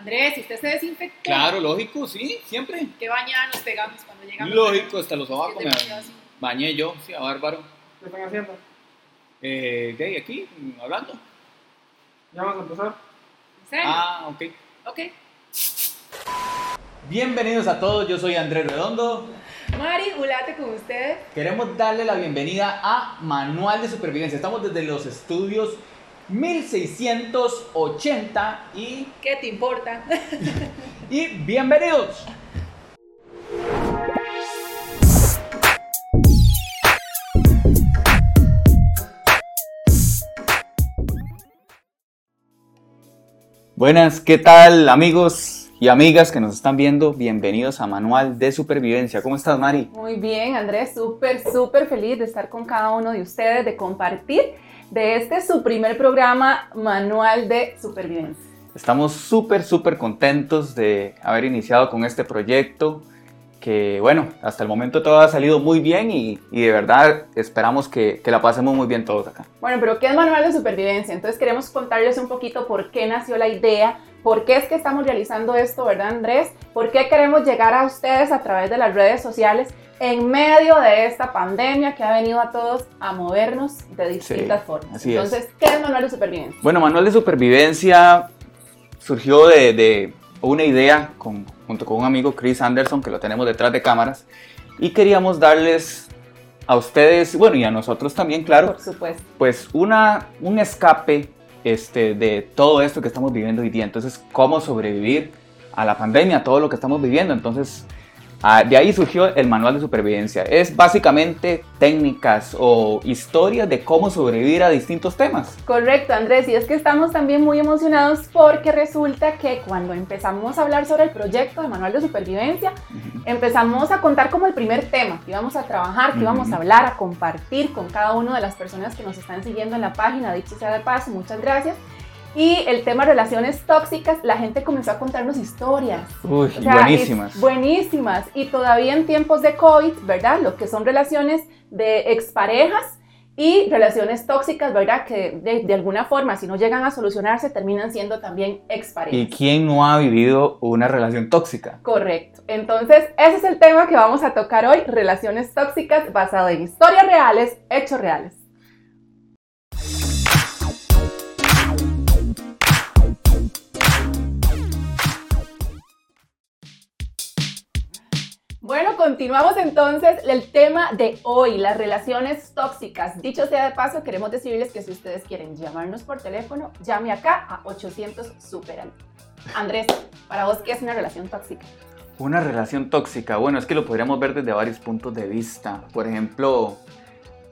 Andrés, ¿y usted se desinfectó? Claro, lógico, sí, siempre. ¿Qué bañada nos pegamos cuando llegamos? Lógico, hasta los sobacos me bañé yo, sí, a bárbaro. ¿Qué están haciendo? Eh, ¿Qué hay aquí? Hablando. ¿Ya vamos a empezar? ¿En serio? Ah, ok. Ok. Bienvenidos a todos, yo soy Andrés Redondo. Mari, ulate con usted. Queremos darle la bienvenida a Manual de Supervivencia. Estamos desde los estudios 1680 y, ¿Qué te importa? y bienvenidos. Buenas, ¿qué tal amigos y amigas que nos están viendo? Bienvenidos a Manual de Supervivencia. ¿Cómo estás, Mari? Muy bien, Andrés, súper, súper feliz de estar con cada uno de ustedes, de compartir de este su primer programa manual de supervivencia. Estamos súper, súper contentos de haber iniciado con este proyecto que, bueno, hasta el momento todo ha salido muy bien y, y de verdad esperamos que, que la pasemos muy bien todos acá. Bueno, pero ¿qué es manual de supervivencia? Entonces queremos contarles un poquito por qué nació la idea, por qué es que estamos realizando esto, ¿verdad, Andrés? ¿Por qué queremos llegar a ustedes a través de las redes sociales en medio de esta pandemia que ha venido a todos a movernos de distintas Sí, formas? es. Entonces, ¿qué es manual de supervivencia? Bueno, Manual de Supervivencia surgió de, de una idea con- junto con un amigo, Chris Anderson, que lo tenemos detrás de cámaras, y queríamos darles a ustedes, bueno, y a nosotros también, claro, Por supuesto. pues una, un escape este, de todo esto que estamos viviendo hoy día. Entonces, cómo sobrevivir a la pandemia, a todo lo que estamos viviendo. Entonces, ah, de ahí surgió el manual de supervivencia. Es básicamente técnicas o historias de cómo sobrevivir a distintos temas. Correcto, Andrés, y es que estamos también muy emocionados porque resulta que cuando empezamos a hablar sobre el proyecto de Manual de Supervivencia, empezamos a contar como el primer tema que íbamos a trabajar, que íbamos a hablar, a compartir con cada una de las personas que nos están siguiendo en la página, dicho sea de paso, muchas gracias. Y el tema relaciones tóxicas, la gente comenzó a contarnos historias. Uy, O sea, buenísimas. buenísimas. Y todavía en tiempos de COVID, ¿verdad? Lo que son relaciones de exparejas y relaciones tóxicas, ¿verdad? Que de, de alguna forma, si no llegan a solucionarse, terminan siendo también exparejas. ¿Y quién no ha vivido una relación tóxica? Correcto. Entonces, ese es el tema que vamos a tocar hoy, relaciones tóxicas basado en historias reales, hechos reales. Bueno, continuamos entonces el tema de hoy, las relaciones tóxicas. Dicho sea de paso, queremos decirles que si ustedes quieren llamarnos por teléfono, llame acá a 800 Superan. Andrés, para vos, ¿qué es una relación tóxica? Una relación tóxica, bueno, es que lo podríamos ver desde varios puntos de vista. Por ejemplo,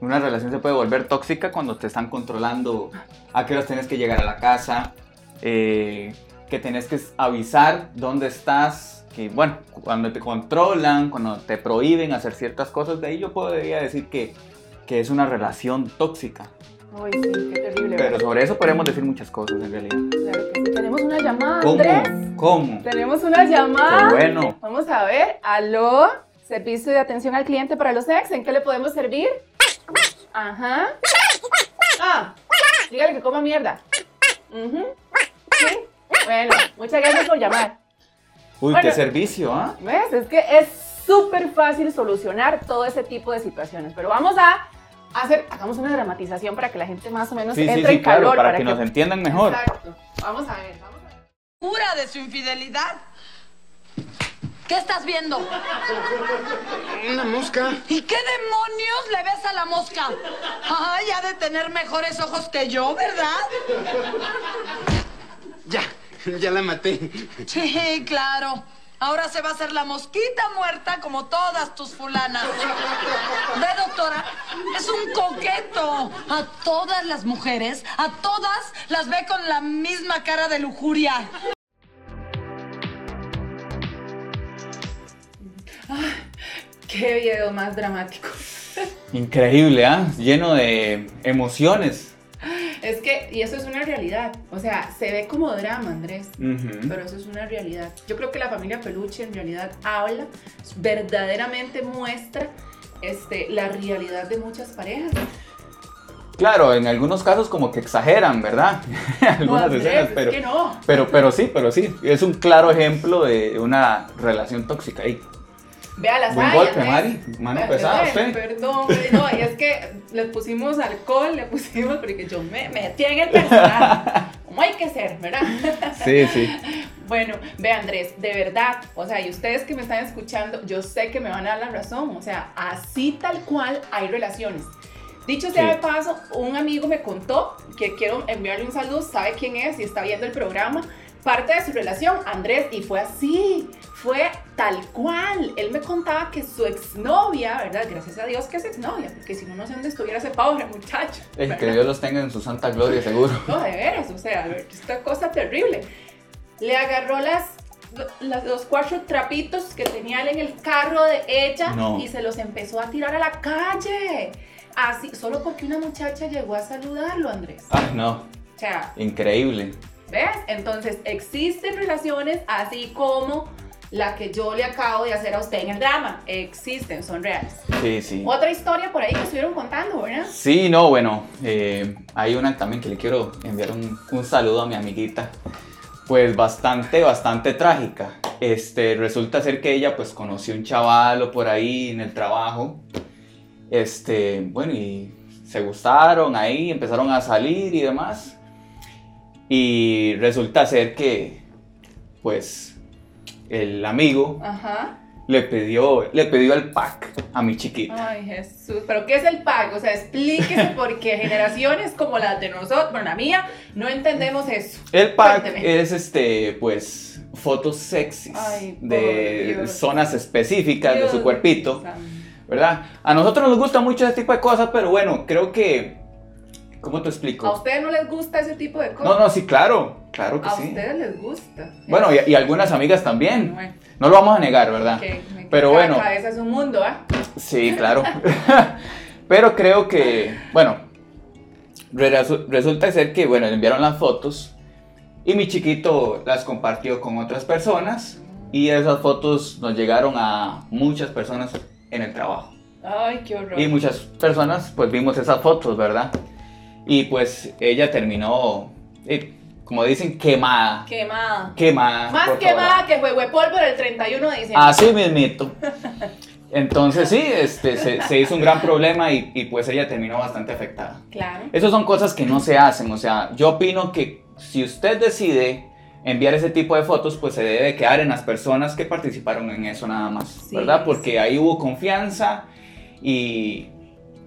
una relación se puede volver tóxica cuando te están controlando a qué horas tienes que llegar a la casa, eh, que tenés que avisar dónde estás, que bueno, cuando te controlan, cuando te prohíben hacer ciertas cosas, de ahí yo podría decir que, que es una relación tóxica. Uy, sí, qué terrible. Pero sobre eso podemos decir muchas cosas en realidad. Claro que sí. Tenemos una llamada, ¿Cómo? Andrés. ¿Cómo? Tenemos una llamada. Qué bueno. Vamos a ver. Aló, servicio de atención al cliente para los ex. ¿En qué le podemos servir? Ajá. Ah, dígale que coma mierda. Ujú. Sí. Bueno, muchas gracias por llamar. Uy, Bueno. qué servicio, ¿ah? ¿Ves? Es que es súper fácil solucionar todo ese tipo de situaciones. Pero vamos a hacer, hagamos una dramatización para que la gente más o menos Sí, sí, entre sí, en calor. claro, para, que, nos entiendan mejor. Exacto. Vamos a ver, vamos a ver. ¿Segura de su infidelidad? ¿Qué estás viendo? Una mosca. ¿Y qué demonios le ves a la mosca? Ay, ha de tener mejores ojos que yo, ¿verdad? Ya, ya la maté. Sí, claro. Ahora se va a hacer la mosquita muerta como todas tus fulanas. Ve, doctora, es un coqueto. A todas las mujeres, a todas las ve con la misma cara de lujuria. Qué video más dramático. Increíble, ¿ah? Lleno de emociones. Es que, y eso es una realidad. O sea, se ve como drama, Andrés. Pero eso es una realidad. Yo creo que la familia Peluche en realidad habla, verdaderamente muestra este, la realidad de muchas parejas. Claro, en algunos casos como que exageran, ¿verdad? Algunas Andrés, escenas, es pero, que no. pero, pero sí, pero sí. Es un claro ejemplo de una relación tóxica ahí. Vea las Buen golpe. Mari. Mano pesada, usted. Perdón, no, y es que le pusimos alcohol, le pusimos, porque yo me metí en el personaje. Como hay que ser, ¿verdad? Sí, sí. Bueno, ve Andrés, de verdad, o sea, y ustedes que me están escuchando, yo sé que me van a dar la razón, o sea, así tal cual hay relaciones. Dicho sea Sí. de paso, un amigo me contó que quiero enviarle un saludo, sabe quién es y está viendo el programa, parte de su relación, Andrés, y fue así, fue tal cual. Él me contaba que su exnovia, ¿verdad? Gracias a Dios que es exnovia, porque si no, no sé dónde estuviera ese pobre muchacho. ¿verdad? que Dios los tenga en su santa gloria, seguro. No, de veras, o sea, esta cosa terrible. Le agarró las, las- los cuatro trapitos que tenía él en el carro de ella No. y se los empezó a tirar a la calle. Así, solo porque una muchacha llegó a saludarlo, Andrés. Ay, no. O sea, Increíble. ¿Ves? Entonces, existen relaciones así como la que yo le acabo de hacer a usted en el drama. Existen, son reales. Sí, sí. Otra historia por ahí que estuvieron contando, ¿verdad? Sí, no, bueno, eh, hay una también que le quiero enviar un, un saludo a mi amiguita. Pues bastante, bastante trágica. Este, resulta ser que ella pues conoció un chavalo por ahí en el trabajo. Este, bueno, y se gustaron ahí, empezaron a salir y demás. Y resulta ser que pues el amigo Ajá. le pidió, le pidió el pack a mi chiquita. Ay, Jesús. ¿Pero qué es el pago? O sea, explíquese porque generaciones como las de nosotros, bueno, la mía, no entendemos eso. El pack Cuénteme. es este, pues, fotos sexys Ay, de Dios. zonas específicas de su cuerpito. ¿verdad? A nosotros nos gusta mucho ese tipo de cosas, pero bueno, creo que, ¿cómo te ¿A explico? ustedes no les gusta ese tipo de cosas? No, no, sí, claro, claro que A sí. ustedes les gusta. Bueno, y, y algunas amigas también, Bueno, no lo vamos a negar, ¿verdad? que Pero cada bueno. cabeza es un mundo, ¿ah? Sí, claro. Pero creo que, bueno, resu- resulta ser que, bueno, le enviaron las fotos y mi chiquito las compartió con otras personas y esas fotos nos llegaron a muchas personas en el trabajo. Ay, qué horror. Y muchas personas pues vimos esas fotos, ¿verdad? Y pues ella terminó, eh, como dicen, quemada. Quemada. Quemada. Más quemada que huevo polvo el 31 de diciembre. Así mismito. Entonces sí, este, se, se hizo un gran problema y, y, pues ella terminó bastante afectada. Claro. Esas son cosas que no se hacen, o sea, yo opino que si usted decide enviar ese tipo de fotos, pues se debe quedar en las personas que participaron en eso nada más, Sí, ¿verdad? Porque sí. ahí hubo confianza y,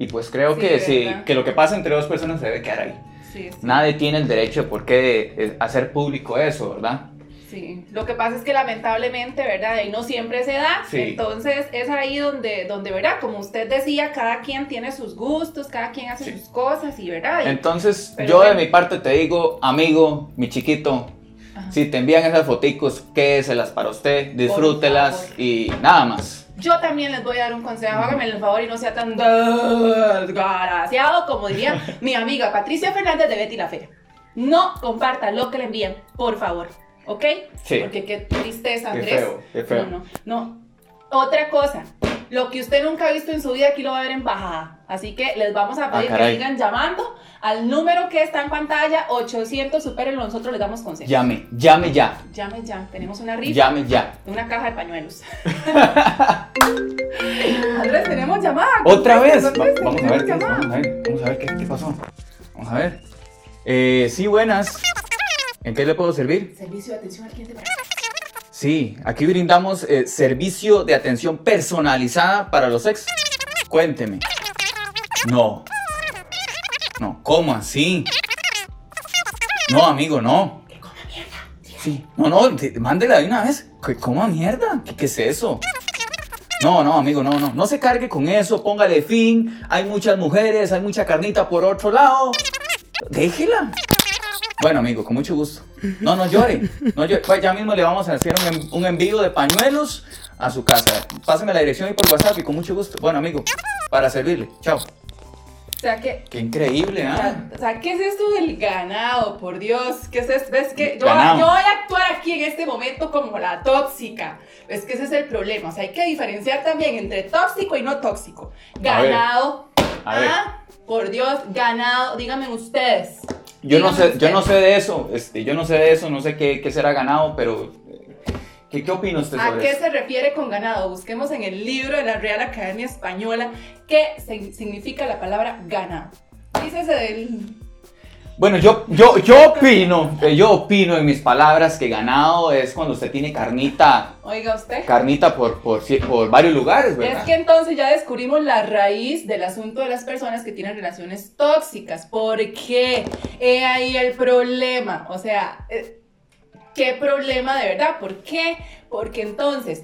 y pues creo Sí, que, sí, que lo que pasa entre dos personas se debe quedar ahí. Sí. Nadie tiene el derecho de por qué eh, hacer público eso, ¿verdad? Sí, lo que pasa es que lamentablemente, ¿verdad? Y no siempre se da. Sí. Entonces es ahí donde, donde, ¿verdad? Como usted decía, cada quien tiene sus gustos, cada quien hace Sí. sus cosas y, ¿verdad? Y- Entonces, yo bueno. de mi parte te digo, amigo, mi chiquito, Ajá. si te envían esas foticos, quédeselas para usted, disfrútelas y nada más. Yo también les voy a dar un consejo, háganme el favor y no sea tan desgraciado como diría mi amiga Patricia Fernández de Betty la Fea. No compartan lo que le envían, por favor, ¿ok? Sí. Porque qué tristeza, Andrés. feo, qué feo. No, no, no. Otra cosa, lo que usted nunca ha visto en su vida aquí lo va a ver en bajada. Así que les vamos a pedir que Ah, sigan llamando al número que está en pantalla, 800, supérenlo, nosotros les damos consejos. Llame, llame ya, Llame ya, tenemos una rifa. llame ya. Una caja de pañuelos. Andrés, tenemos llamada. Otra vez. Va- vamos a ver, qué vamos a ver, vamos a ver qué, qué pasó. Vamos a ver. Eh, sí, buenas. ¿En qué le puedo servir? Servicio de atención al cliente. Sí, aquí brindamos eh, servicio de atención personalizada para los ex. Cuénteme. No. No, ¿cómo así? No, amigo, no. Sí, no, no, te- mándela de una vez. ¿Qué coma mierda? ¿Qué, qué es eso? No, no, amigo, no, no. No se cargue con eso, póngale fin. Hay muchas mujeres, hay mucha carnita por otro lado. Déjela. Bueno, amigo, con mucho gusto. No, no llore. No llore. Pues ya mismo le vamos a hacer un, un envío de pañuelos a su casa. Pásame la dirección y por WhatsApp y con mucho gusto. Bueno, amigo, para servirle. Chao. O sea que. Qué increíble, ¿ah? O sea, ¿qué es esto del ganado? Por Dios, ¿qué es esto? ¿Ves que yo, Ganado. yo voy a actuar aquí en este momento como la tóxica? Es que ese es el problema. O sea, hay que diferenciar también entre tóxico y no tóxico. A ver. Ganado. A ver. Ah, por Dios, ganado, díganme ustedes. Yo no sé, yo no sé de eso, este, yo no sé de eso, no sé qué, qué será ganado, pero ¿qué, qué opina usted ¿A qué eso? se refiere con ganado? Busquemos en el libro de la Real Academia Española qué significa la palabra ganado. Dícese del... Bueno, yo, yo, yo opino, eh, yo opino en mis palabras que ganado es cuando usted tiene carnita, Oiga usted. carnita por, por, por varios lugares, ¿verdad? Es que entonces ya descubrimos la raíz del asunto de las personas que tienen relaciones tóxicas. ¿Por qué? He ahí el problema. O sea, eh, ¿qué problema de verdad? ¿Por qué? Porque entonces,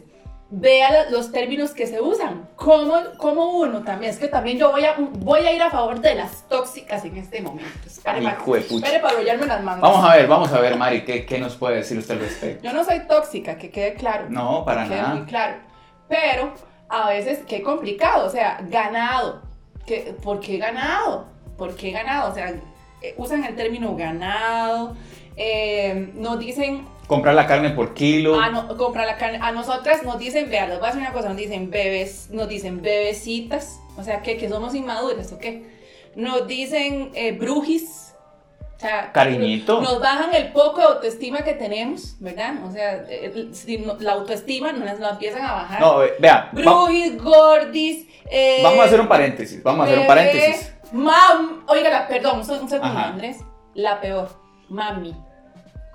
vea lo- los términos que se usan. ¿Cómo, cómo uno también? Es que también yo voy a, voy a ir a favor de las tóxicas en este momento. Espere, para, espere para arrollarme las manos. Vamos a ver, vamos a ver, Mari, ¿qué, qué nos puede decir usted al respecto? Yo no soy tóxica, que quede claro. No, para que quede nada. muy claro. Pero a veces, qué complicado, o sea, ganado. ¿Qué, ¿Por qué ganado? ¿Por qué ganado? O sea, eh, usan el término ganado, eh, nos dicen, Comprar la carne por kilo. ah, no, compra la carne. A nosotras nos dicen, vean, les voy a decir una cosa, nos dicen bebés, nos dicen bebecitas, o sea, ¿qué? Que somos inmaduras, ¿o qué? Nos dicen eh, brujis. O sea, Cariñito. Nos bajan el poco de autoestima que tenemos, ¿verdad? O sea, si no- la autoestima nos la empiezan a bajar. No, eh, vea, Brujis, gordis. eh, vamos a hacer un paréntesis, vamos a hacer un bebé, paréntesis. Mam, oiga, la- perdón, un, se- un segundo. Andrés. La peor, mami.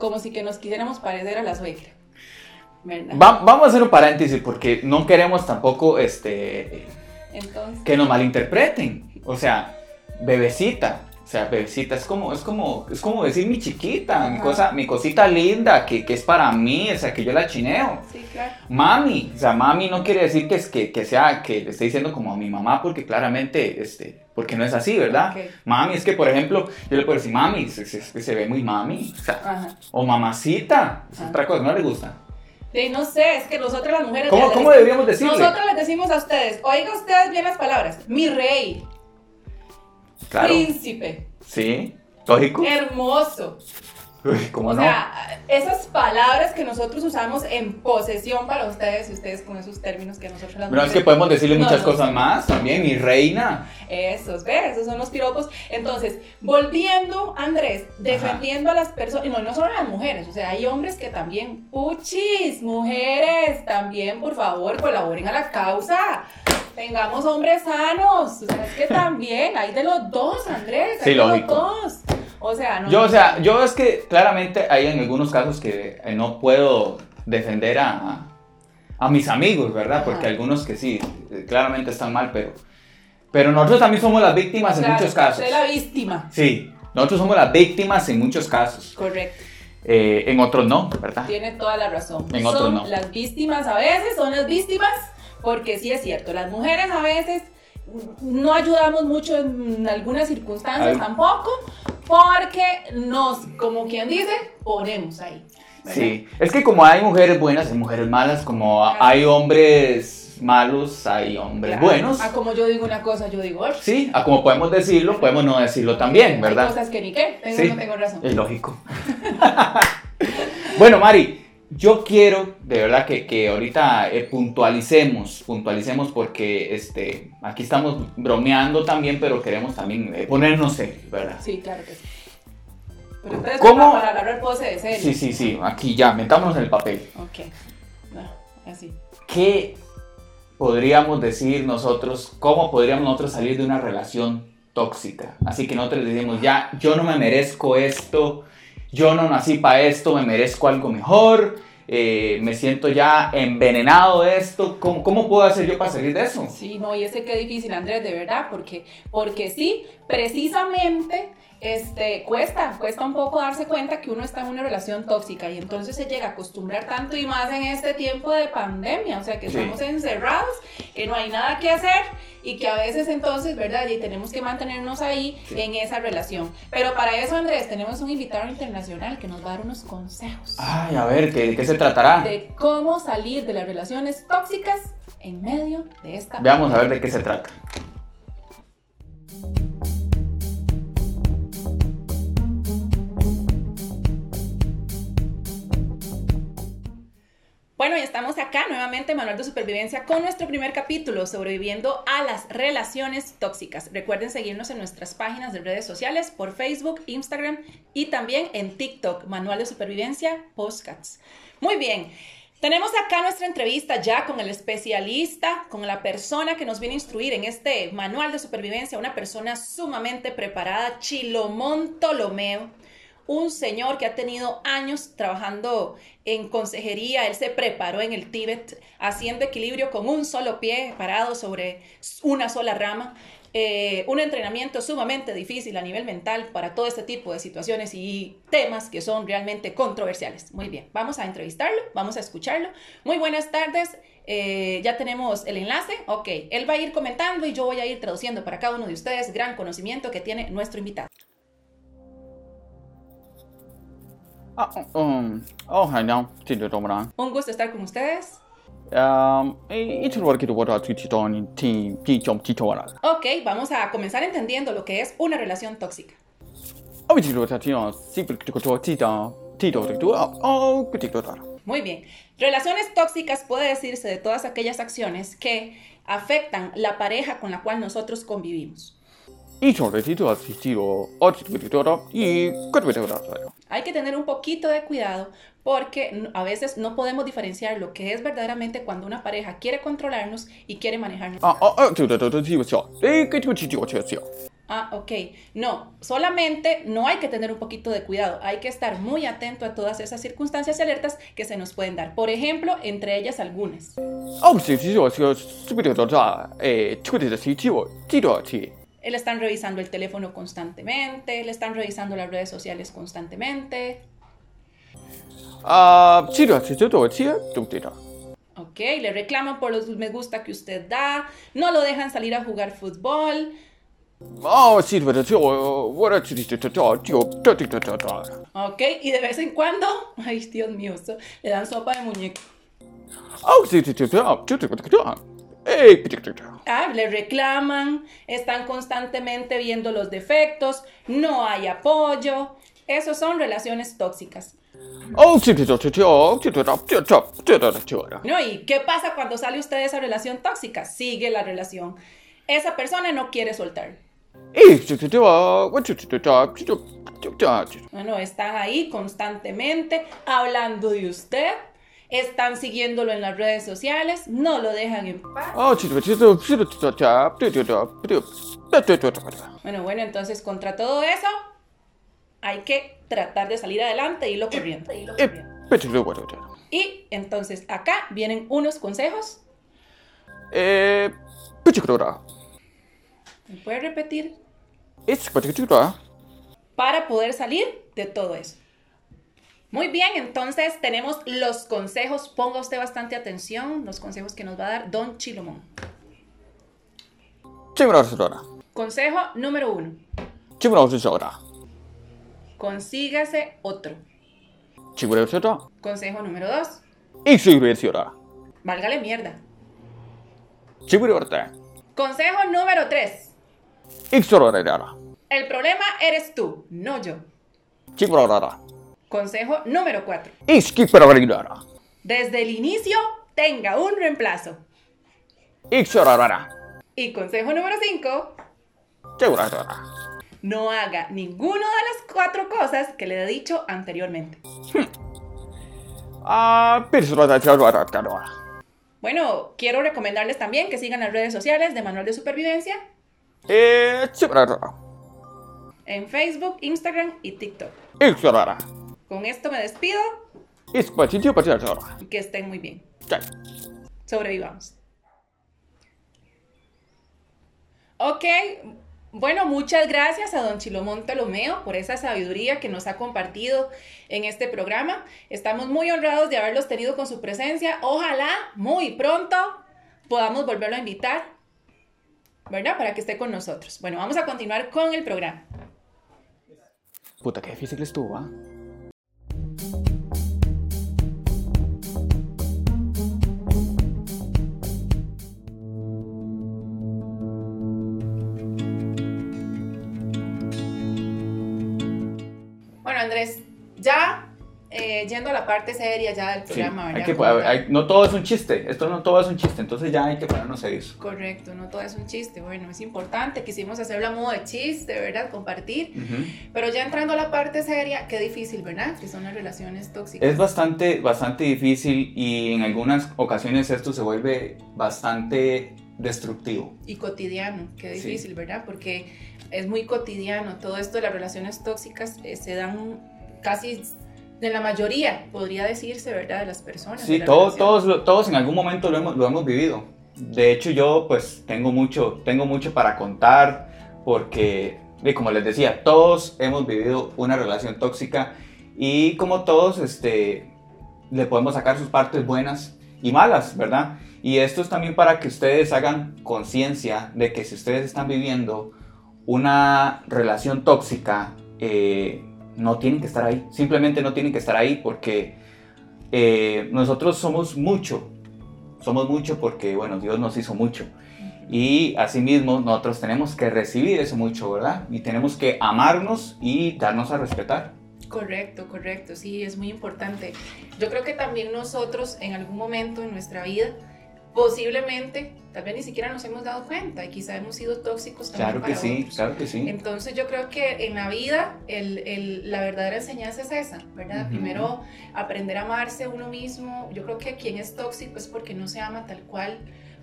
Como si que nos quisiéramos parecer a la suegra. Va- vamos a hacer un paréntesis porque no queremos tampoco este, Entonces, que nos malinterpreten. O sea, bebecita. O sea, bebecita es como, es como, es como decir mi chiquita, mi, cosa, mi cosita linda, que, que es para mí, o sea, que yo la chineo. sí, claro. Mami, o sea, mami no quiere decir que, es, que, que sea, que le esté diciendo como a mi mamá, porque claramente, este, porque no es así, ¿verdad? Mami, es que, por ejemplo, yo le puedo decir, mami, se, se- se ve muy mami, o sea, Ajá. o mamacita, es otra cosa, no le gusta. Sí, no sé, es que nosotras las mujeres. ¿Cómo, cómo deberíamos decirle? Nosotros les decimos a ustedes, oiga ustedes bien las palabras. Mi rey, Claro, príncipe, sí, lógico. hermoso. ¿Cómo o no? sea, esas palabras que nosotros usamos en posesión para ustedes y ustedes con esos términos que nosotros las Bueno, es que podemos decirle muchas no. cosas más también, mi reina. Esos, ¿ves? Esos son los piropos. Entonces, volviendo, Andrés, defendiendo a las personas, y no, no solo a las mujeres, o sea, hay hombres que también, puchis, mujeres, también, por favor, colaboren a la causa. Tengamos hombres sanos, o sea, es que también, hay de los dos, Andrés, hay Sí, de lógico. los dos. O sea, no. Yo, o sea, yo es que claramente hay en algunos casos que eh, no puedo defender a, a, mis amigos, ¿verdad? Porque Ajá. algunos que sí, eh, claramente están mal, pero, pero nosotros también somos las víctimas en Claro, muchos casos. Soy la víctima. Sí, nosotros somos las víctimas en muchos casos. Correcto. Eh, en otros no, ¿verdad? Tiene toda la razón. En otros son no. las víctimas a veces, son las víctimas, porque sí es cierto, las mujeres a veces no ayudamos mucho en algunas circunstancias tampoco, porque nos, como quien dice, ponemos ahí. Sí, es que como hay mujeres buenas, hay mujeres malas, como a- hay hombres malos, hay hombres Claro. buenos. Ah, como yo digo una cosa, yo digo otra. Sí, a como podemos decirlo, podemos no decirlo también, Hay ¿verdad? cosas que ni qué, tengo Sí. no tengo razón. Es lógico. bueno, Mari, yo quiero de verdad que, que ahorita eh, puntualicemos, puntualicemos porque este, aquí estamos bromeando también, pero queremos también eh, ponernos serios, ¿verdad? Sí, claro que sí. Pero ¿Cómo? para agarrar pose de serio. Sí, sí, sí, aquí ya, metámonos en el papel. Ok. No, así. ¿Qué podríamos decir nosotros, cómo podríamos nosotros salir de una relación tóxica? Así que nosotros decimos, ya, yo no me merezco esto, yo no nací para esto, me merezco algo mejor, eh, me siento ya envenenado de esto, ¿Cómo, ¿cómo puedo hacer yo para salir de eso? Sí, no, y ese qué difícil, Andrés, de verdad, porque, porque sí, precisamente, este, cuesta, cuesta un poco darse cuenta que uno está en una relación tóxica y entonces se llega a acostumbrar tanto y más en este tiempo de pandemia, o sea, que Sí. estamos encerrados, que no hay nada que hacer y que a veces entonces, ¿verdad? Y tenemos que mantenernos ahí Sí. en esa relación. Pero para eso, Andrés, tenemos un invitado internacional que nos va a dar unos consejos Ay, a ver, ¿qué- ¿de qué se tratará? de cómo salir de las relaciones tóxicas en medio de esta Veamos a ver de qué se trata. Bueno, y estamos acá nuevamente, Manual de Supervivencia, con nuestro primer capítulo, sobreviviendo a las relaciones tóxicas. Recuerden seguirnos en nuestras páginas de redes sociales, por Facebook, Instagram y también en TikTok, Manual de Supervivencia, Postcats. Muy bien. Tenemos acá nuestra entrevista ya con el especialista, con la persona que nos viene a instruir en este manual de supervivencia, una persona sumamente preparada, Chilomón Ptolomeo un señor que ha tenido años trabajando en consejería, él se preparó en el Tíbet haciendo equilibrio con un solo pie parado sobre una sola rama. Eh, un entrenamiento sumamente difícil a nivel mental para todo este tipo de situaciones y temas que son realmente controversiales. Muy bien, vamos a entrevistarlo, vamos a escucharlo. Muy buenas tardes, eh, ya tenemos el enlace. Ok, él va a ir comentando y yo voy a ir traduciendo para cada uno de ustedes gran conocimiento que tiene nuestro invitado. Ah, um, oh, hi now. Un gusto estar con ustedes. Um. Ok, vamos a comenzar entendiendo lo que es una relación tóxica. Oh. Oh, wata. Muy bien. Relaciones tóxicas puede decirse de todas aquellas acciones que afectan la pareja con la cual nosotros convivimos. Och titta titta i kut vet wata. Hay que tener un poquito de cuidado porque a veces no podemos diferenciar lo que es verdaderamente cuando una pareja quiere controlarnos y quiere manejarnos. Ah, ah, ah. Eh. Ah, ok. No, solamente no hay que tener un poquito de cuidado, hay que estar muy atento a todas esas circunstancias y alertas que se nos pueden dar. Por ejemplo, entre ellas algunas. Oh. Eh. Le están revisando el teléfono constantemente, le están revisando las redes sociales constantemente. Ah. Ok, le reclaman por los me gusta que usted da, no lo dejan salir a jugar fútbol. Oh. Ok, y de vez en cuando, ay Dios mío, le dan sopa de muñeco. Oh. Eh. Ah, le reclaman, están constantemente viendo los defectos, no hay apoyo. Esos son relaciones tóxicas. Oh. ¿No? ¿Y qué pasa cuando sale usted de esa relación tóxica? Sigue la relación. Esa persona no quiere soltar. Eh. Bueno, están ahí constantemente hablando de usted, están siguiéndolo en las redes sociales, no lo dejan en paz. Oh. Bueno, bueno, entonces contra todo eso hay que tratar de salir adelante y irlo corriendo. Eh. Y entonces acá vienen unos consejos. Eh. ¿Me puede repetir? Para poder salir de todo eso. Muy bien, entonces tenemos los consejos. Ponga usted bastante atención, los consejos que nos va a dar Don Chilomón. Consejo número uno. Consígase otro. Consejo número dos. Válgale mierda. Consejo número tres. El problema eres tú, no yo. Consejo número cuatro. Chimra titta. Desde el inicio, tenga un reemplazo. Y consejo número cinco. Chimra titta. No haga ninguna de las cuatro cosas que le he dicho anteriormente. Ah, titta titta. Bueno, quiero recomendarles también que sigan las redes sociales de Manual de Supervivencia Eh, en Facebook, Instagram y TikTok. Con esto me despido que estén muy bien. Chai. Sobrevivamos. Ok, bueno, muchas gracias a don Chilomón Ptolomeo por esa sabiduría que nos ha compartido en este programa. Estamos muy honrados de haberlos tenido con su presencia. Ojalá muy pronto podamos volverlo a invitar, ¿verdad? Para que esté con nosotros. Bueno, vamos a continuar con el programa. Puta, qué difícil estuvo, ¿ah? Andrés, ya eh, yendo a la parte seria ya del Sí, programa, hay ¿verdad? que, hay- no todo es un chiste, esto no todo es un chiste, entonces ya hay que ponernos serios. Correcto, no todo es un chiste. Bueno, es importante, quisimos hacerlo a modo de chiste, ¿verdad? Compartir. Ujú. Pero ya entrando a la parte seria, qué difícil, ¿verdad? Que son las relaciones tóxicas. Es bastante, bastante difícil y en algunas ocasiones esto se vuelve bastante destructivo. Y cotidiano, qué Sí. difícil, ¿verdad? Porque es muy cotidiano. Todo esto de las relaciones tóxicas eh, se dan casi de la mayoría, podría decirse, ¿verdad? De las personas. Sí, la todos, todos, todos en algún momento lo hemos, lo hemos vivido. De hecho, yo pues tengo mucho, tengo mucho para contar porque, como les decía, todos hemos vivido una relación tóxica y como todos, este, le podemos sacar sus partes buenas y malas, ¿verdad? Y esto es también para que ustedes hagan conciencia de que si ustedes están viviendo una relación tóxica, eh, no tienen que estar ahí. Simplemente no tienen que estar ahí porque eh, nosotros somos mucho. Somos mucho porque, bueno, Dios nos hizo mucho. Y asimismo, nosotros tenemos que recibir eso mucho, ¿verdad? Y tenemos que amarnos y darnos a respetar. Correcto, correcto, sí, es muy importante. Yo creo que también nosotros en algún momento en nuestra vida, posiblemente, tal vez ni siquiera nos hemos dado cuenta y quizá hemos sido tóxicos también Claro que sí, otros. claro que sí. Entonces yo creo que en la vida el, el- la verdadera enseñanza es esa, ¿verdad? Primero aprender a amarse uno mismo. Yo creo que quien es tóxico es porque no se ama tal cual,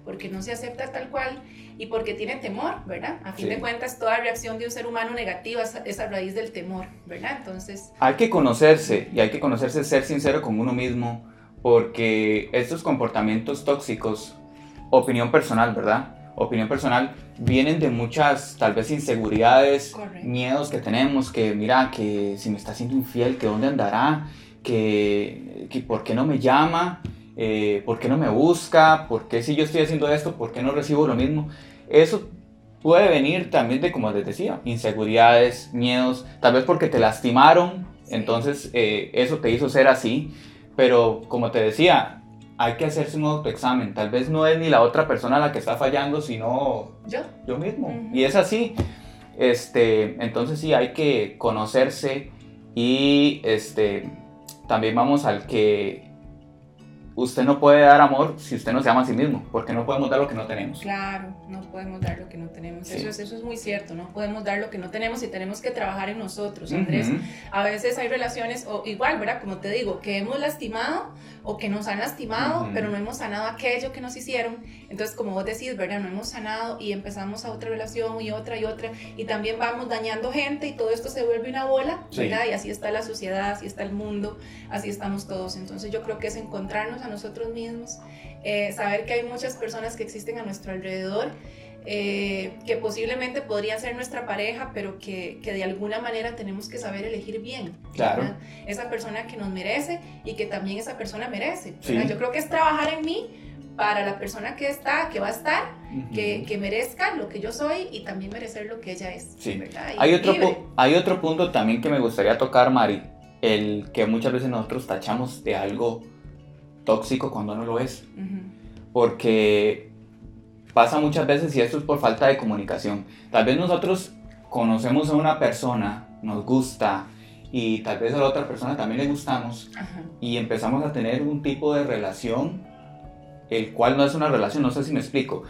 porque no se acepta tal cual y porque tiene temor, ¿verdad? A fin Sí. de cuentas, toda reacción de un ser humano negativa es, es a raíz del temor, ¿verdad? Entonces, Hay que conocerse y hay que conocerse, ser sincero con uno mismo, porque estos comportamientos tóxicos, opinión personal, ¿verdad? Opinión personal, vienen de muchas, tal vez, inseguridades, Correcto. miedos que tenemos, que mira, que si me está siendo infiel, que dónde andará, que, que por qué no me llama, eh, por qué no me busca, por qué si yo estoy haciendo esto, por qué no recibo lo mismo. Eso puede venir también de, como les decía, inseguridades, miedos, tal vez porque te lastimaron, Sí. entonces eh, eso te hizo ser así, pero como te decía, hay que hacerse un autoexamen, tal vez no es ni la otra persona la que está fallando, sino yo, yo mismo, y es así, este, entonces sí, hay que conocerse y este, también vamos al que usted no puede dar amor si usted no se ama a sí mismo, porque no podemos dar lo que no tenemos. claro, no podemos dar lo que no tenemos. Sí. Eso, es, eso es muy cierto, no podemos dar lo que no tenemos y tenemos que trabajar en nosotros, Andrés. Ujú. A veces hay relaciones, o igual, ¿verdad? Como te digo, que hemos lastimado o que nos han lastimado, pero no hemos sanado aquello que nos hicieron. Entonces, como vos decís, ¿verdad? No hemos sanado y empezamos a otra relación y otra y otra. Y también vamos dañando gente y todo esto se vuelve una bola, Sí. ¿verdad? Y así está la sociedad, así está el mundo, así estamos todos. Entonces, yo creo que es encontrarnos a nosotros mismos, eh, saber que hay muchas personas que existen a nuestro alrededor eh, que posiblemente podrían ser nuestra pareja, pero que, que de alguna manera tenemos que saber elegir bien. Claro. ¿verdad? Esa persona que nos merece y que también esa persona merece. Sí. Yo creo que es trabajar en mí para la persona que está, que va a estar, que, que merezca lo que yo soy y también merecer lo que ella es. Sí. Hay otro, hay otro punto también que me gustaría tocar, Mari, el que muchas veces nosotros tachamos de algo tóxico cuando no lo es, porque pasa muchas veces y esto es por falta de comunicación. Tal vez nosotros conocemos a una persona, nos gusta y tal vez a la otra persona también le gustamos Ajá. y empezamos a tener un tipo de relación, el cual no es una relación, no sé si me explico.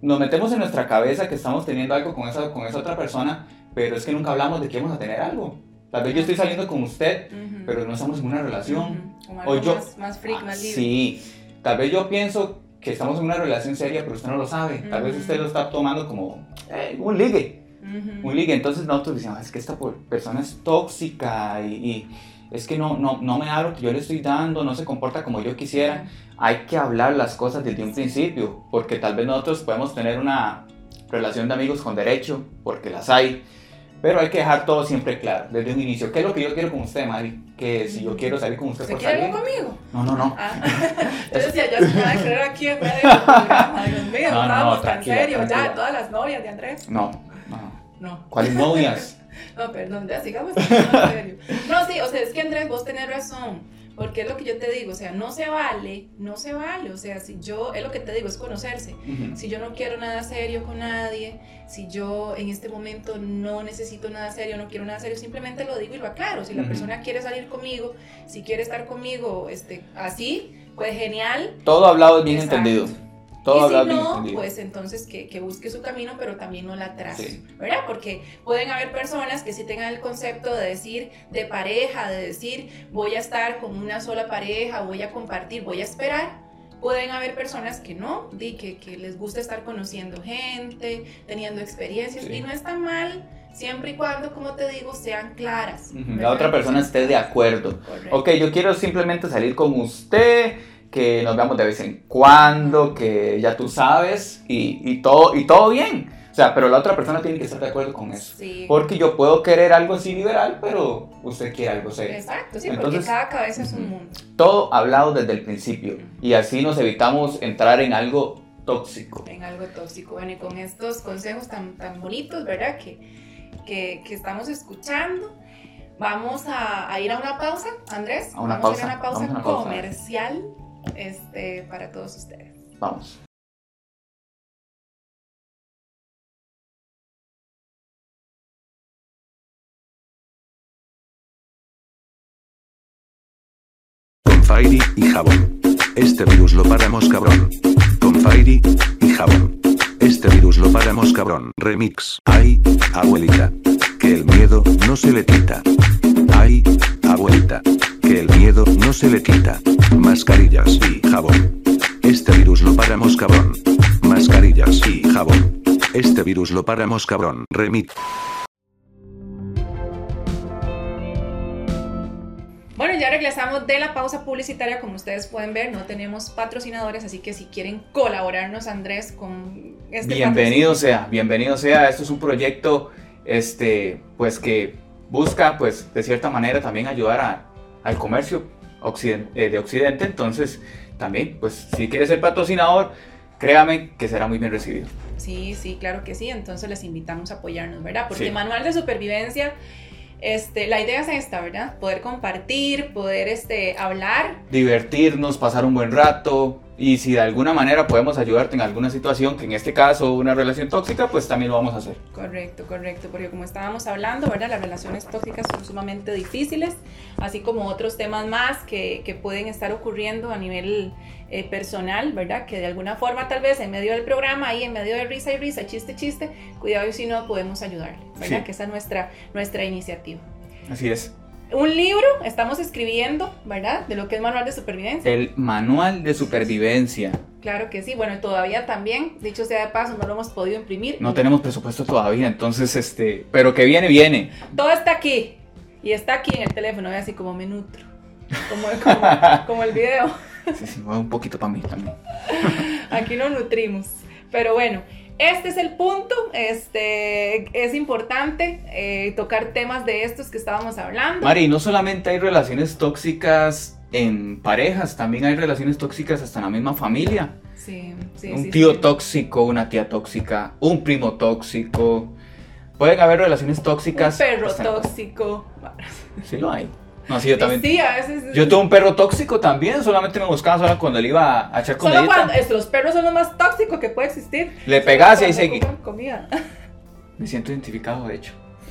Nos metemos en nuestra cabeza que estamos teniendo algo con esa, con esa otra persona, pero es que nunca hablamos de que vamos a tener algo. Tal vez yo estoy saliendo con usted, Ujú. pero no estamos en una relación. Ujú. Como O yo- más, más freak, más libre. Sí, tal vez yo pienso que estamos en una relación seria, pero usted no lo sabe. Tal vez usted lo está tomando como eh, un ligue Ujú. un ligue. Entonces nosotros decimos, "Ah, es que esta persona es tóxica y, y es que no, no, no me da lo que yo le estoy dando, no se comporta como yo quisiera. Hay que hablar las cosas desde un principio, porque tal vez nosotros podemos tener una relación de amigos con derecho, porque las hay. Pero hay que dejar todo siempre claro, desde un inicio. ¿Qué es lo que yo quiero con usted, Mari? Que si yo quiero salir con usted ¿Se por quiere salir. conmigo? No, no, no. Ah, yo decía, ya se me va a creer aquí en medio del programa. Dios mío, No, no, tan tranquila. Ya, todas las novias de Andrés. No, no. No, ¿Cuáles novias? no, perdón, ya sigamos en serio. No, sí, o sea, es que Andrés, vos tenés razón. Porque es lo que yo te digo, o sea, no se vale, no se vale, o sea, si yo, es lo que te digo, es conocerse. Si yo no quiero nada serio con nadie, si yo en este momento no necesito nada serio, no quiero nada serio, simplemente lo digo y lo aclaro. Si la persona quiere salir conmigo, si quiere estar conmigo este, así, pues genial. Todo hablado es bien Exacto. entendido. Todo y si no, pues entonces que, que busque su camino, pero también no la atrase, Sí. ¿verdad? Porque pueden haber personas que sí tengan el concepto de decir de pareja, de decir voy a estar con una sola pareja, voy a compartir, voy a esperar. Pueden haber personas que no, di, que, que les gusta estar conociendo gente, teniendo experiencias, Sí. y no está mal, siempre y cuando, como te digo, sean claras. La otra persona esté de acuerdo. Correcto. Ok, yo quiero simplemente salir con usted, que nos veamos de vez en cuando, que ya tú sabes, y, y todo, y todo bien. O sea, pero la otra persona tiene que estar de acuerdo con eso. Sí. Porque yo puedo querer algo así liberal, pero usted quiere algo serio. Exacto, sí, Entonces- porque cada cabeza es un mundo. Todo hablado desde el principio. Y así nos evitamos entrar en algo tóxico. en algo tóxico. Bueno, y con estos consejos tan, tan bonitos, ¿verdad? Que, que, que estamos escuchando. Vamos a, a ir a una pausa, Andrés. A una vamos pausa, a ir a una pausa a una pausa. comercial este, para todos ustedes. Vamos. Con Fairy y jabón. Este virus lo paramos cabrón. Con Fairy y jabón. Este virus lo paramos cabrón. Remix. Ay, abuelita. Que el miedo no se le quita. Ay, abuelita. Que el miedo no se le quita. Mascarillas y jabón. Este virus lo paramos cabrón. Mascarillas y jabón. Este virus lo paramos cabrón. Remix. Bueno, ya regresamos de la pausa publicitaria. Como ustedes pueden ver, no tenemos patrocinadores, así que si quieren colaborarnos, Andrés, con este Bienvenido sea, bienvenido sea. Esto es un proyecto, este, pues que busca, pues, de cierta manera también ayudar a- al comercio occiden- eh, de Occidente. Entonces, también, pues, si quiere ser patrocinador, créame que será muy bien recibido. Sí, sí, claro que sí. Entonces les invitamos a apoyarnos, ¿verdad? Porque Sí. manual de supervivencia, este, la idea es esta, ¿verdad? Poder compartir, poder este, hablar. Divertirnos, pasar un buen rato. Y si de alguna manera podemos ayudarte en alguna situación, que en este caso una relación tóxica, pues también lo vamos a hacer. Correcto, correcto. Porque como estábamos hablando, ¿verdad? Las relaciones tóxicas son sumamente difíciles, así como otros temas más que, que pueden estar ocurriendo a nivel eh, personal, ¿verdad? Que de alguna forma, tal vez en medio del programa, ahí en medio de risa y risa, chiste, chiste, cuidado y si no podemos ayudarle, ¿verdad? Sí. Que esa es nuestra, nuestra iniciativa. Así es. Un libro estamos escribiendo, ¿verdad? De lo que es manual de supervivencia. El manual de supervivencia. Claro que sí. Bueno, todavía también, dicho sea de paso, no lo hemos podido imprimir. No tenemos presupuesto todavía, entonces, este, pero que viene, viene. Todo está aquí. Y está aquí en el teléfono, ve así como me nutro. Como, como, como el video. Sí, sí, un poquito para mí también. Aquí nos nutrimos. Pero bueno, este es el punto. Este, es importante eh, tocar temas de estos que estábamos hablando. Mari, no solamente hay relaciones tóxicas en parejas, también hay relaciones tóxicas hasta en la misma familia. Sí, sí, un sí, tío tóxico, una tía tóxica, un primo tóxico. Pueden haber relaciones Un tóxicas. perro hasta en la- tóxico. Sí lo hay. No, sí, yo también. Sí, a veces. Yo tuve un perro tóxico también, solamente me buscaba solo cuando le iba a echar Solo comidita. cuando los perros son lo más tóxico que puede existir. Le Solo pegás y ahí seguí. Comida. Me siento identificado, de hecho.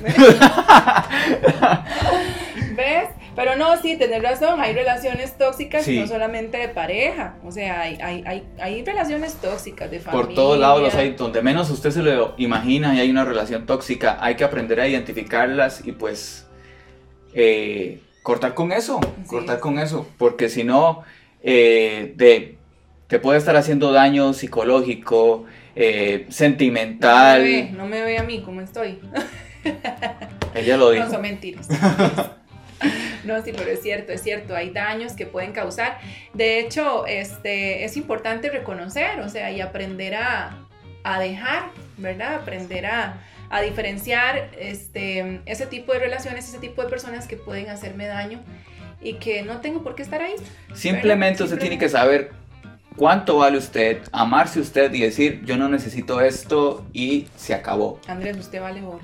¿Ves? Pero no, sí, tenés razón, hay relaciones tóxicas, Sí. no solamente de pareja, o sea, hay, hay, hay, hay relaciones tóxicas de familia. Por todos lados los hay, donde menos usted se lo imagina y hay una relación tóxica, hay que aprender a identificarlas y pues eh, cortar con eso, Sí. cortar con eso, porque si no, eh, de, te puede estar haciendo daño psicológico, eh, No me sentimental, ve, no me ve a mí como estoy. ella lo dijo. No son mentiras. No, sí, pero es cierto, es cierto, hay daños que pueden causar. De hecho, este, es importante reconocer, o sea, y aprender a, a dejar, ¿verdad? Aprender a, a diferenciar este, ese tipo de relaciones, ese tipo de personas que pueden hacerme daño y que no tengo por qué estar ahí. Simplemente usted tiene que saber cuánto vale usted, amarse usted y decir, yo no necesito esto y se acabó. Andrés, usted vale oro.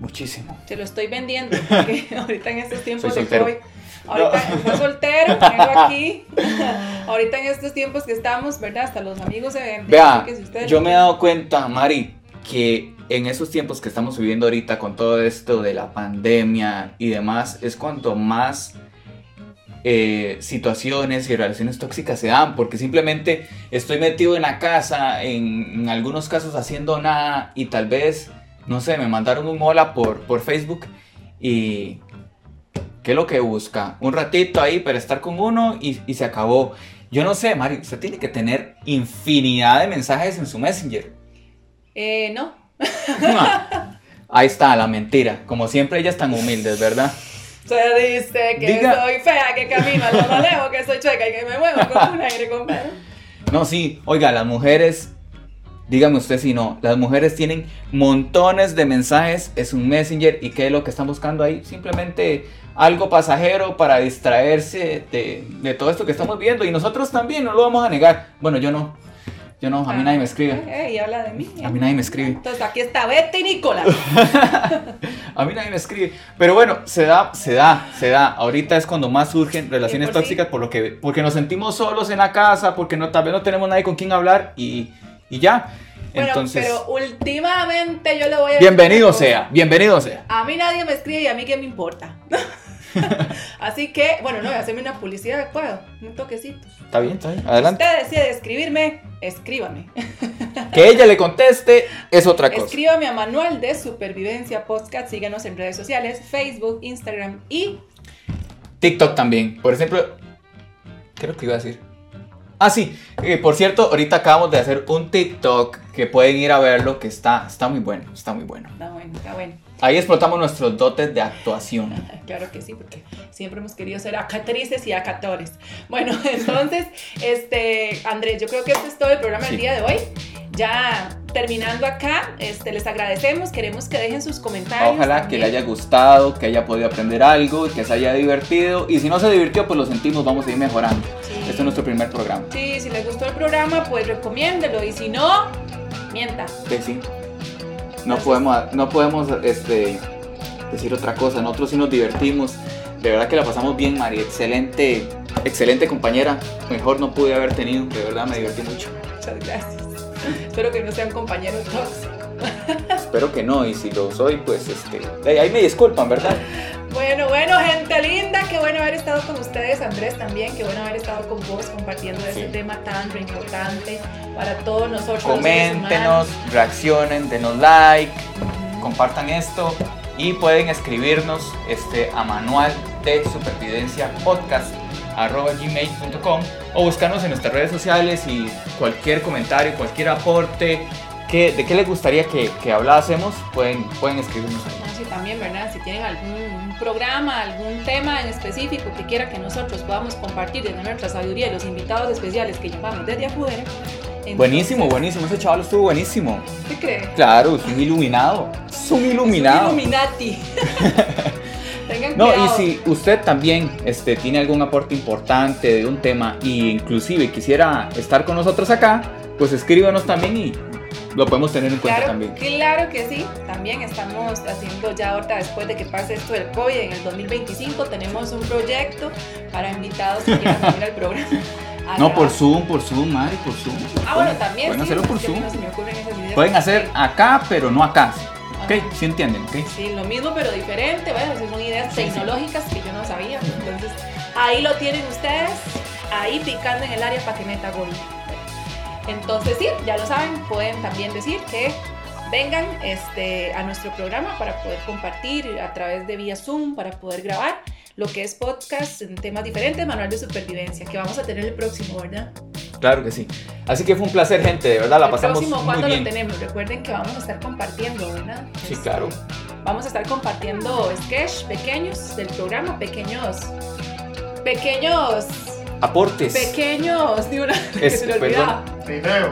Muchísimo. Se lo estoy vendiendo, porque ahorita en estos tiempos Soy de. COVID, Ahorita fue soltero, vengo aquí. Ahorita en estos tiempos que estamos, ¿verdad? Hasta los amigos se ven. Vea, si yo me he dado cuenta, Mari, que en esos tiempos que estamos viviendo ahorita con todo esto de la pandemia y demás, es cuanto más eh, situaciones y relaciones tóxicas se dan, porque simplemente estoy metido en la casa, en, algunos casos haciendo nada y tal vez, no sé, me mandaron un hola por, por Facebook y... ¿Qué es lo que busca? Un ratito ahí para estar con uno y, se acabó. Yo no sé, Mari, usted tiene que tener infinidad de mensajes en su Messenger. Eh, no. Ahí está, la mentira. Como siempre, ellas tan humildes, ¿verdad? Se dice que Diga- soy fea, que camino a lo más lejos, que soy chueca y que me muevo con un aire compadre. No, sí, oiga, las mujeres, dígame usted si no, las mujeres tienen montones de mensajes en su Messenger y ¿qué es lo que están buscando ahí? Simplemente algo pasajero para distraerse de, de todo esto que estamos viendo y nosotros también, no lo vamos a negar. Bueno, yo no, yo no, a mí nadie me escribe. Eh, eh, y habla de mí. A mí nadie me escribe. Entonces aquí está Betty y Nicolás. A mí nadie me escribe. Pero bueno, se da, se da, se da. Ahorita es cuando más surgen relaciones por tóxicas por lo que, porque nos sentimos solos en la casa, porque no, tal vez no tenemos nadie con quien hablar y, y ya. Bueno, Entonces, pero últimamente yo le voy a decir bienvenido sea, bienvenido sea. A mí nadie me escribe y a mí qué me importa. Así que, bueno, no voy a hacerme una publicidad, puedo, un toquecito. Está bien, está bien. Adelante. Usted decide escribirme, escríbame. Que ella le conteste es otra cosa. Escríbame a Manual de Supervivencia Podcast. Síganos en redes sociales, Facebook, Instagram y TikTok también. Por ejemplo, ¿qué es lo que iba a decir? Ah, sí. eh, por cierto, ahorita acabamos de hacer un TikTok que pueden ir a verlo, que está, está muy bueno, está muy bueno. Está bueno, está bueno. Ahí explotamos nuestros dotes de actuación. Claro que sí, porque siempre hemos querido ser acatrices y acatores. Bueno, entonces, este, Andrés, yo creo que este es todo el programa del Sí. día de hoy. Ya terminando acá, este, les agradecemos, queremos que dejen sus comentarios. Ojalá que le también. haya gustado, que haya podido aprender algo, que se haya divertido. Y si no se divirtió, pues lo sentimos, vamos a ir mejorando. Sí. Este es nuestro primer programa. Sí, si les gustó el programa, pues recomiéndelo. Y si no, mienta. Que sí. No podemos, no podemos este, decir otra cosa. Nosotros sí nos divertimos. De verdad que la pasamos bien, Mari. Excelente, excelente compañera. Mejor no pude haber tenido. De verdad me divertí mucho. Muchas gracias. Espero que no sean compañeros tóxicos. Espero que no. Y si lo soy, pues este, ahí me disculpan, ¿verdad? Bueno, bueno, gente linda, qué bueno haber estado con ustedes, Andrés también, qué bueno haber estado con vos compartiendo este tema tan importante para todos nosotros. Coméntenos, reaccionen, denos like. Compartan esto y pueden escribirnos este, a manual de supervivencia podcast gmail.com o buscarnos en nuestras redes sociales y cualquier comentario, cualquier aporte que, de qué les gustaría que, que hablásemos, pueden, pueden escribirnos ahí. Ah, sí, también, ¿verdad? Si tienen algún programa, algún tema en específico que quiera que nosotros podamos compartir desde nuestra sabiduría y los invitados especiales que llevamos desde afuera. entonces- Buenísimo, buenísimo, ese chaval estuvo buenísimo. ¿Qué crees? Claro, es un iluminado, es un iluminado. Illuminati. Tengan No, y si usted también este, tiene algún aporte importante de un tema e inclusive quisiera estar con nosotros acá, pues escríbanos también y lo podemos tener en cuenta Claro, también. claro que sí. También estamos haciendo ya ahorita, después de que pase esto del COVID, en el 2025 tenemos un proyecto para invitados que quieran venir al programa. No, por. Zoom, por Zoom, Mari, por Zoom. Ah, bueno, también. Pueden sí, hacerlo por Zoom. no se me ocurren esas ideas. Pueden hacer acá, pero no acá. ¿Ok? Ajá. ¿Sí entienden? ¿Ok? Sí, lo mismo pero diferente, bueno, esas son ideas tecnológicas que yo no sabía. Entonces, ahí lo tienen ustedes, ahí picando en el área para que meta gol. Entonces, sí, ya lo saben, pueden también decir que vengan este, a nuestro programa para poder compartir a través de vía Zoom, para poder grabar lo que es podcast en temas diferentes, manual de supervivencia, que vamos a tener el próximo, ¿verdad? Claro que sí. Así que fue un placer, gente. De verdad, la el pasamos próximo, muy ¿cuándo lo bien. tenemos? Recuerden que vamos a estar compartiendo, ¿verdad? Sí, Este, claro. Vamos a estar compartiendo sketch pequeños del programa, pequeños, pequeños, Aportes. pequeños, de una, Es- se me olvidaba. Video.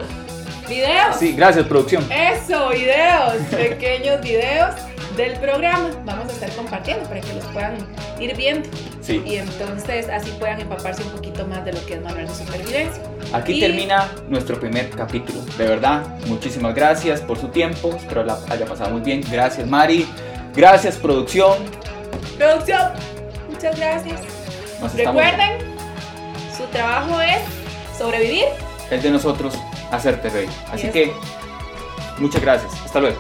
Videos. Sí, gracias, producción. Eso, videos, pequeños videos del programa. Vamos a estar compartiendo para que los puedan ir viendo Sí. y entonces así puedan empaparse un poquito más de lo que es manual de supervivencia. Aquí Y- termina nuestro primer capítulo. De verdad, muchísimas gracias por su tiempo. Espero la haya pasado muy bien. Gracias, Mari. Gracias, producción. Producción, muchas gracias. Nos estamos Recuerden, su trabajo es sobrevivir. Es de nosotros hacerte reír. Así que, muchas gracias. Hasta luego.